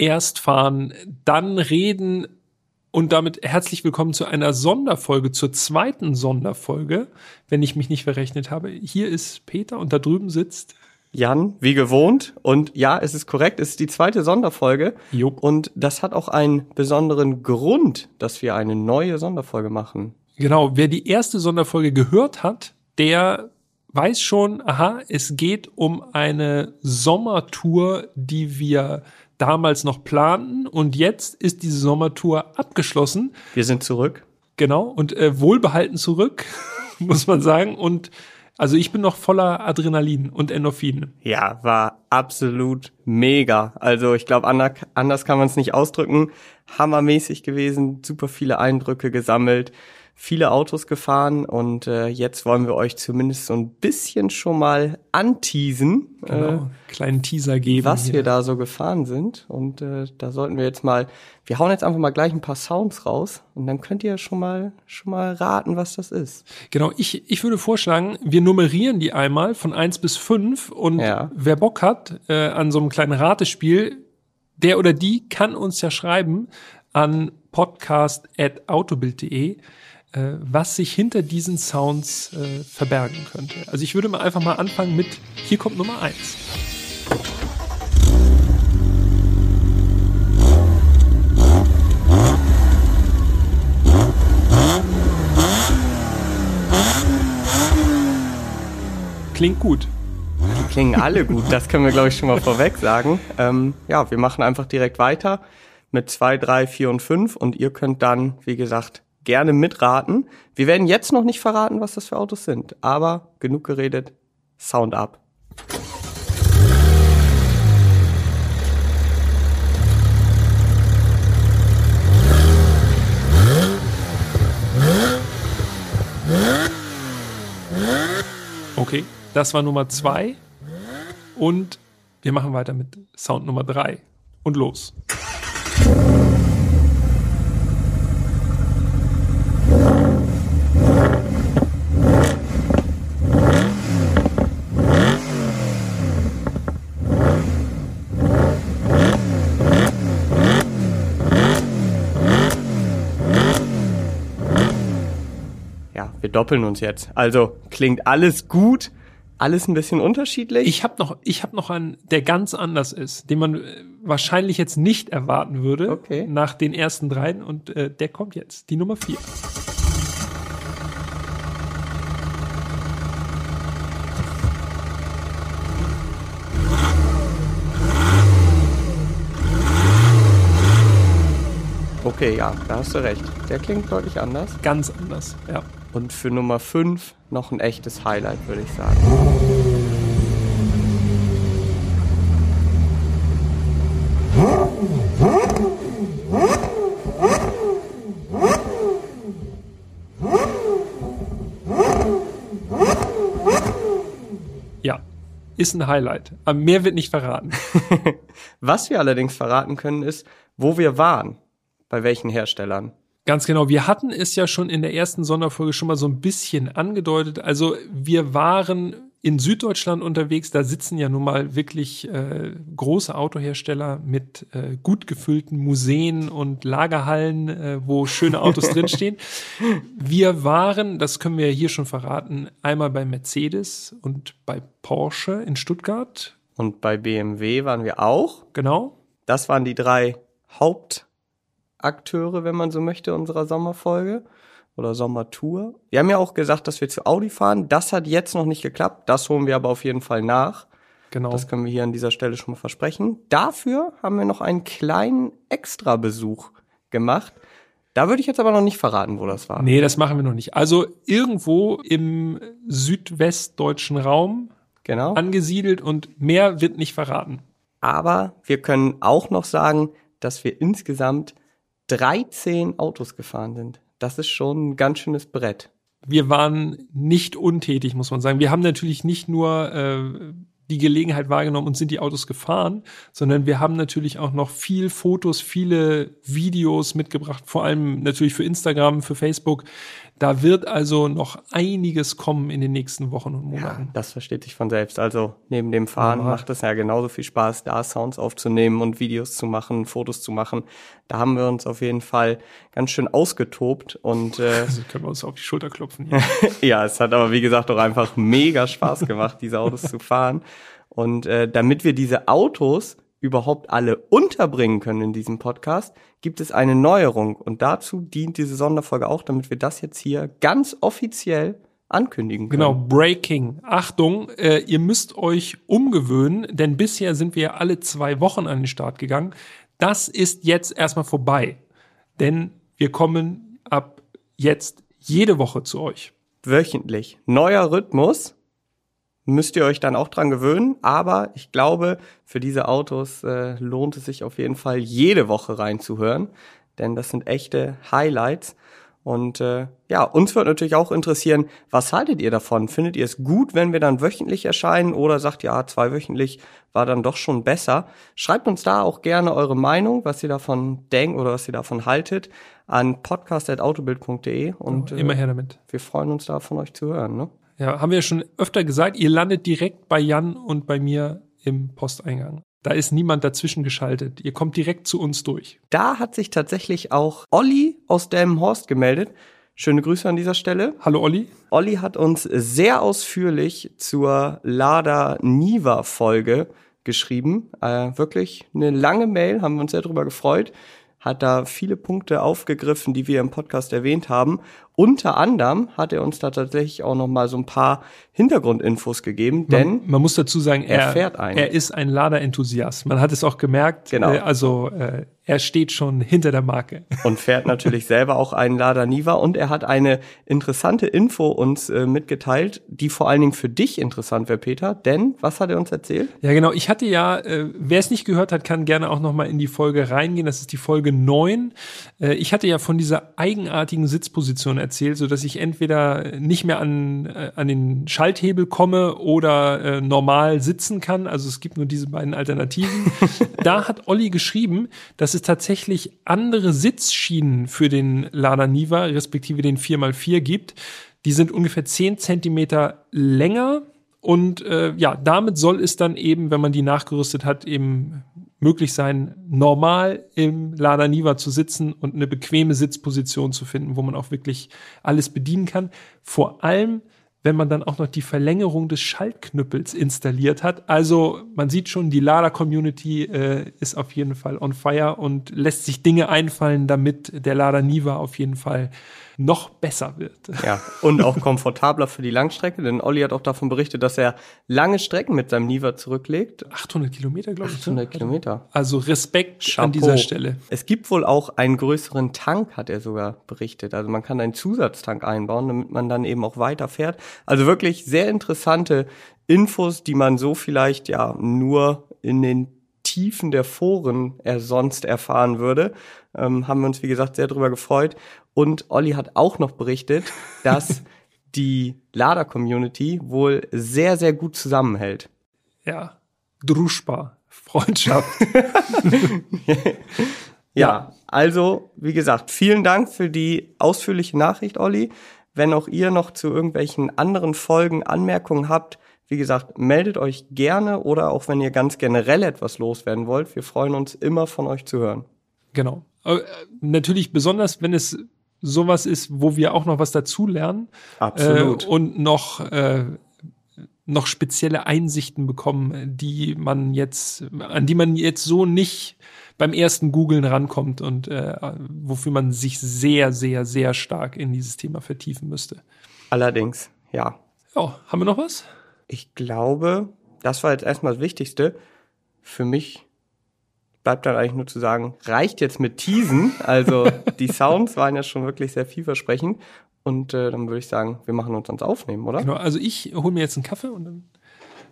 erst fahren, dann reden und damit herzlich willkommen zu einer Sonderfolge, zur zweiten Sonderfolge, wenn ich mich nicht verrechnet habe. Hier ist Peter und da drüben sitzt Jan, wie gewohnt. Und ja, es ist korrekt, es ist die zweite Sonderfolge. Jupp. Und das hat auch einen besonderen Grund, dass wir eine neue Sonderfolge machen. Genau, wer die erste Sonderfolge gehört hat, der weiß schon, aha, es geht um eine Sommertour, die wir damals noch planten und jetzt ist diese Sommertour abgeschlossen. Wir sind zurück. Genau, und äh, wohlbehalten zurück, muss man sagen. Und also ich bin noch voller Adrenalin und Endorphin. Ja, war absolut mega. Also ich glaube, anders kann man es nicht ausdrücken. Hammermäßig gewesen, super viele Eindrücke gesammelt viele Autos gefahren und äh, jetzt wollen wir euch zumindest so ein bisschen schon mal anteasen. Genau, äh, kleinen Teaser geben. Was hier. wir da so gefahren sind. Und äh, da sollten wir jetzt mal, wir hauen jetzt einfach mal gleich ein paar Sounds raus und dann könnt ihr schon mal schon mal raten, was das ist. Genau, ich, ich würde vorschlagen, wir nummerieren die einmal von eins bis fünf und ja. wer Bock hat äh, an so einem kleinen Ratespiel, der oder die kann uns ja schreiben an podcast.autobild.de äh, was sich hinter diesen Sounds äh, verbergen könnte. Also ich würde mal einfach mal anfangen mit, hier kommt Nummer eins. Klingt gut. Die klingen alle gut, das können wir, glaube ich, schon mal vorweg sagen. Ähm, ja, wir machen einfach direkt weiter mit zwei, drei, vier und fünf und ihr könnt dann, wie gesagt, gerne mitraten. Wir werden jetzt noch nicht verraten, was das für Autos sind, aber genug geredet, Sound ab. Okay, das war Nummer zwei. Und wir machen weiter mit Sound Nummer drei. Und los. Wir doppeln uns jetzt. Also klingt alles gut, alles ein bisschen unterschiedlich. Ich habe noch, ich habe noch einen, der ganz anders ist, den man äh, wahrscheinlich jetzt nicht erwarten würde okay. nach den ersten dreien und äh, der kommt jetzt, die Nummer vier. Okay, ja, da hast du recht. Der klingt deutlich anders. Ganz anders, ja. Und für Nummer 5 noch ein echtes Highlight, würde ich sagen. Ja, ist ein Highlight. Aber mehr wird nicht verraten. Was wir allerdings verraten können, ist, wo wir waren. Bei welchen Herstellern. Ganz genau. Wir hatten es ja schon in der ersten Sonderfolge schon mal so ein bisschen angedeutet. Also wir waren in Süddeutschland unterwegs. Da sitzen ja nun mal wirklich äh, große Autohersteller mit äh, gut gefüllten Museen und Lagerhallen, äh, wo schöne Autos drinstehen. Wir waren, das können wir hier schon verraten, einmal bei Mercedes und bei Porsche in Stuttgart. Und bei BMW waren wir auch. Genau. Das waren die drei Haupt Akteure, wenn man so möchte, unserer Sommerfolge oder Sommertour. Wir haben ja auch gesagt, dass wir zu Audi fahren. Das hat jetzt noch nicht geklappt. Das holen wir aber auf jeden Fall nach. Genau. Das können wir hier an dieser Stelle schon mal versprechen. Dafür haben wir noch einen kleinen Extrabesuch gemacht. Da würde ich jetzt aber noch nicht verraten, wo das war. Nee, das machen wir noch nicht. Also irgendwo im südwestdeutschen Raum genau. angesiedelt und mehr wird nicht verraten. Aber wir können auch noch sagen, dass wir insgesamt 13 Autos gefahren sind. Das ist schon ein ganz schönes Brett. Wir waren nicht untätig, muss man sagen. Wir haben natürlich nicht nur äh, die Gelegenheit wahrgenommen und sind die Autos gefahren, sondern wir haben natürlich auch noch viel Fotos, viele Videos mitgebracht, vor allem natürlich für Instagram, für Facebook, Da wird also noch einiges kommen in den nächsten Wochen und Monaten. Ja, das versteht sich von selbst. Also neben dem Fahren Normal. macht es ja genauso viel Spaß, da Sounds aufzunehmen und Videos zu machen, Fotos zu machen. Da haben wir uns auf jeden Fall ganz schön ausgetobt und äh, also können wir uns auf die Schulter klopfen. ja, es hat aber wie gesagt auch einfach mega Spaß gemacht, diese Autos zu fahren. Und äh, damit wir diese Autos überhaupt alle unterbringen können in diesem Podcast, gibt es eine Neuerung. Und dazu dient diese Sonderfolge auch, damit wir das jetzt hier ganz offiziell ankündigen können. Genau, Breaking. Achtung, äh, ihr müsst euch umgewöhnen, denn bisher sind wir alle zwei Wochen an den Start gegangen. Das ist jetzt erstmal vorbei, denn wir kommen ab jetzt jede Woche zu euch. Wöchentlich. Neuer Rhythmus müsst ihr euch dann auch dran gewöhnen. Aber ich glaube, für diese Autos äh, lohnt es sich auf jeden Fall jede Woche reinzuhören, denn das sind echte Highlights. Und äh, ja, uns wird natürlich auch interessieren, was haltet ihr davon? Findet ihr es gut, wenn wir dann wöchentlich erscheinen oder sagt ja, zweiwöchentlich war dann doch schon besser? Schreibt uns da auch gerne eure Meinung, was ihr davon denkt oder was ihr davon haltet, an podcast.autobild.de und immer her damit. Äh, wir freuen uns da von euch zu hören. Ne? Ja, haben wir ja schon öfter gesagt, ihr landet direkt bei Jan und bei mir im Posteingang. Da ist niemand dazwischen geschaltet. Ihr kommt direkt zu uns durch. Da hat sich tatsächlich auch Olli aus Delmenhorst gemeldet. Schöne Grüße an dieser Stelle. Hallo Olli. Olli hat uns sehr ausführlich zur Lada Niva Folge geschrieben. Äh, wirklich eine lange Mail, haben wir uns sehr darüber gefreut. Hat da viele Punkte aufgegriffen, die wir im Podcast erwähnt haben. Unter anderem hat er uns da tatsächlich auch noch mal so ein paar Hintergrundinfos gegeben, denn man, man muss dazu sagen, er, er, fährt einen. Er ist ein Lader-Enthusiast. Man hat es auch gemerkt. Genau. Äh, also äh, er steht schon hinter der Marke. Und fährt natürlich selber auch einen Lada Niva und er hat eine interessante Info uns äh, mitgeteilt, die vor allen Dingen für dich interessant wäre, Peter. Denn was hat er uns erzählt? Ja, genau. Ich hatte ja, äh, wer es nicht gehört hat, kann gerne auch noch mal in die Folge reingehen. Das ist die Folge neun. Äh, ich hatte ja von dieser eigenartigen Sitzposition erzählt, so dass ich entweder nicht mehr an, äh, an den Schalthebel komme oder äh, normal sitzen kann. Also es gibt nur diese beiden Alternativen. da hat Olli geschrieben, dass es tatsächlich andere Sitzschienen für den Lada Niva, respektive den 4x4 gibt. Die sind ungefähr 10 Zentimeter länger und äh, ja, damit soll es dann eben, wenn man die nachgerüstet hat, eben möglich sein, normal im Lada Niva zu sitzen und eine bequeme Sitzposition zu finden, wo man auch wirklich alles bedienen kann. Vor allem, wenn man dann auch noch die Verlängerung des Schaltknüppels installiert hat. Also man sieht schon, die Lada-Community äh, ist auf jeden Fall on fire und lässt sich Dinge einfallen, damit der Lada Niva auf jeden Fall noch besser wird. Ja, und auch komfortabler für die Langstrecke, denn Olli hat auch davon berichtet, dass er lange Strecken mit seinem Niva zurücklegt. 800 Kilometer, glaube ich. 800 ne? Kilometer. Also Respekt Chapeau. an dieser Stelle. Es gibt wohl auch einen größeren Tank, hat er sogar berichtet. Also man kann einen Zusatztank einbauen, damit man dann eben auch weiter fährt. Also wirklich sehr interessante Infos, die man so vielleicht ja nur in den Tiefen der Foren er sonst erfahren würde. Ähm, haben wir uns, wie gesagt, sehr darüber gefreut. Und Olli hat auch noch berichtet, dass die Lader-Community wohl sehr, sehr gut zusammenhält. Ja, Druschba, Freundschaft. ja, also, wie gesagt, vielen Dank für die ausführliche Nachricht, Olli. Wenn auch ihr noch zu irgendwelchen anderen Folgen Anmerkungen habt, wie gesagt, meldet euch gerne oder auch wenn ihr ganz generell etwas loswerden wollt. Wir freuen uns immer von euch zu hören. Genau. Äh, natürlich besonders, wenn es sowas ist, wo wir auch noch was dazulernen. Absolut. Äh, und noch, äh, noch spezielle Einsichten bekommen, die man jetzt, an die man jetzt so nicht beim ersten Googlen rankommt und äh, wofür man sich sehr, sehr, sehr stark in dieses Thema vertiefen müsste. Allerdings, ja. Ja, haben wir noch was? Ich glaube, das war jetzt erstmal das Wichtigste. Für mich bleibt dann eigentlich nur zu sagen, reicht jetzt mit Teasen. Also die Sounds waren ja schon wirklich sehr vielversprechend. Und äh, dann würde ich sagen, wir machen uns ans Aufnehmen, oder? Genau, also ich hole mir jetzt einen Kaffee und dann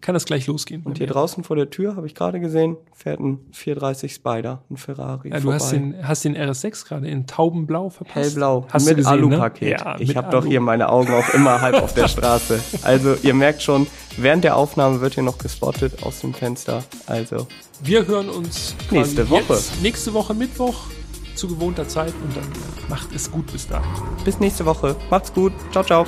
kann das gleich losgehen. Und hier draußen vor der Tür, habe ich gerade gesehen, fährt ein 430 Spider, ein Ferrari. Ja, du hast den, hast den RS6 gerade in Taubenblau verpasst. Hellblau, hast mit Alupaket. Ne? Ja, ich habe doch hier meine Augen auch immer halb auf der Straße. Also ihr merkt schon, während der Aufnahme wird hier noch gespottet aus dem Fenster. Also wir hören uns nächste Woche. Jetzt, nächste Woche Mittwoch zu gewohnter Zeit und dann macht es gut bis dahin. Bis nächste Woche. Macht's gut. Ciao, ciao.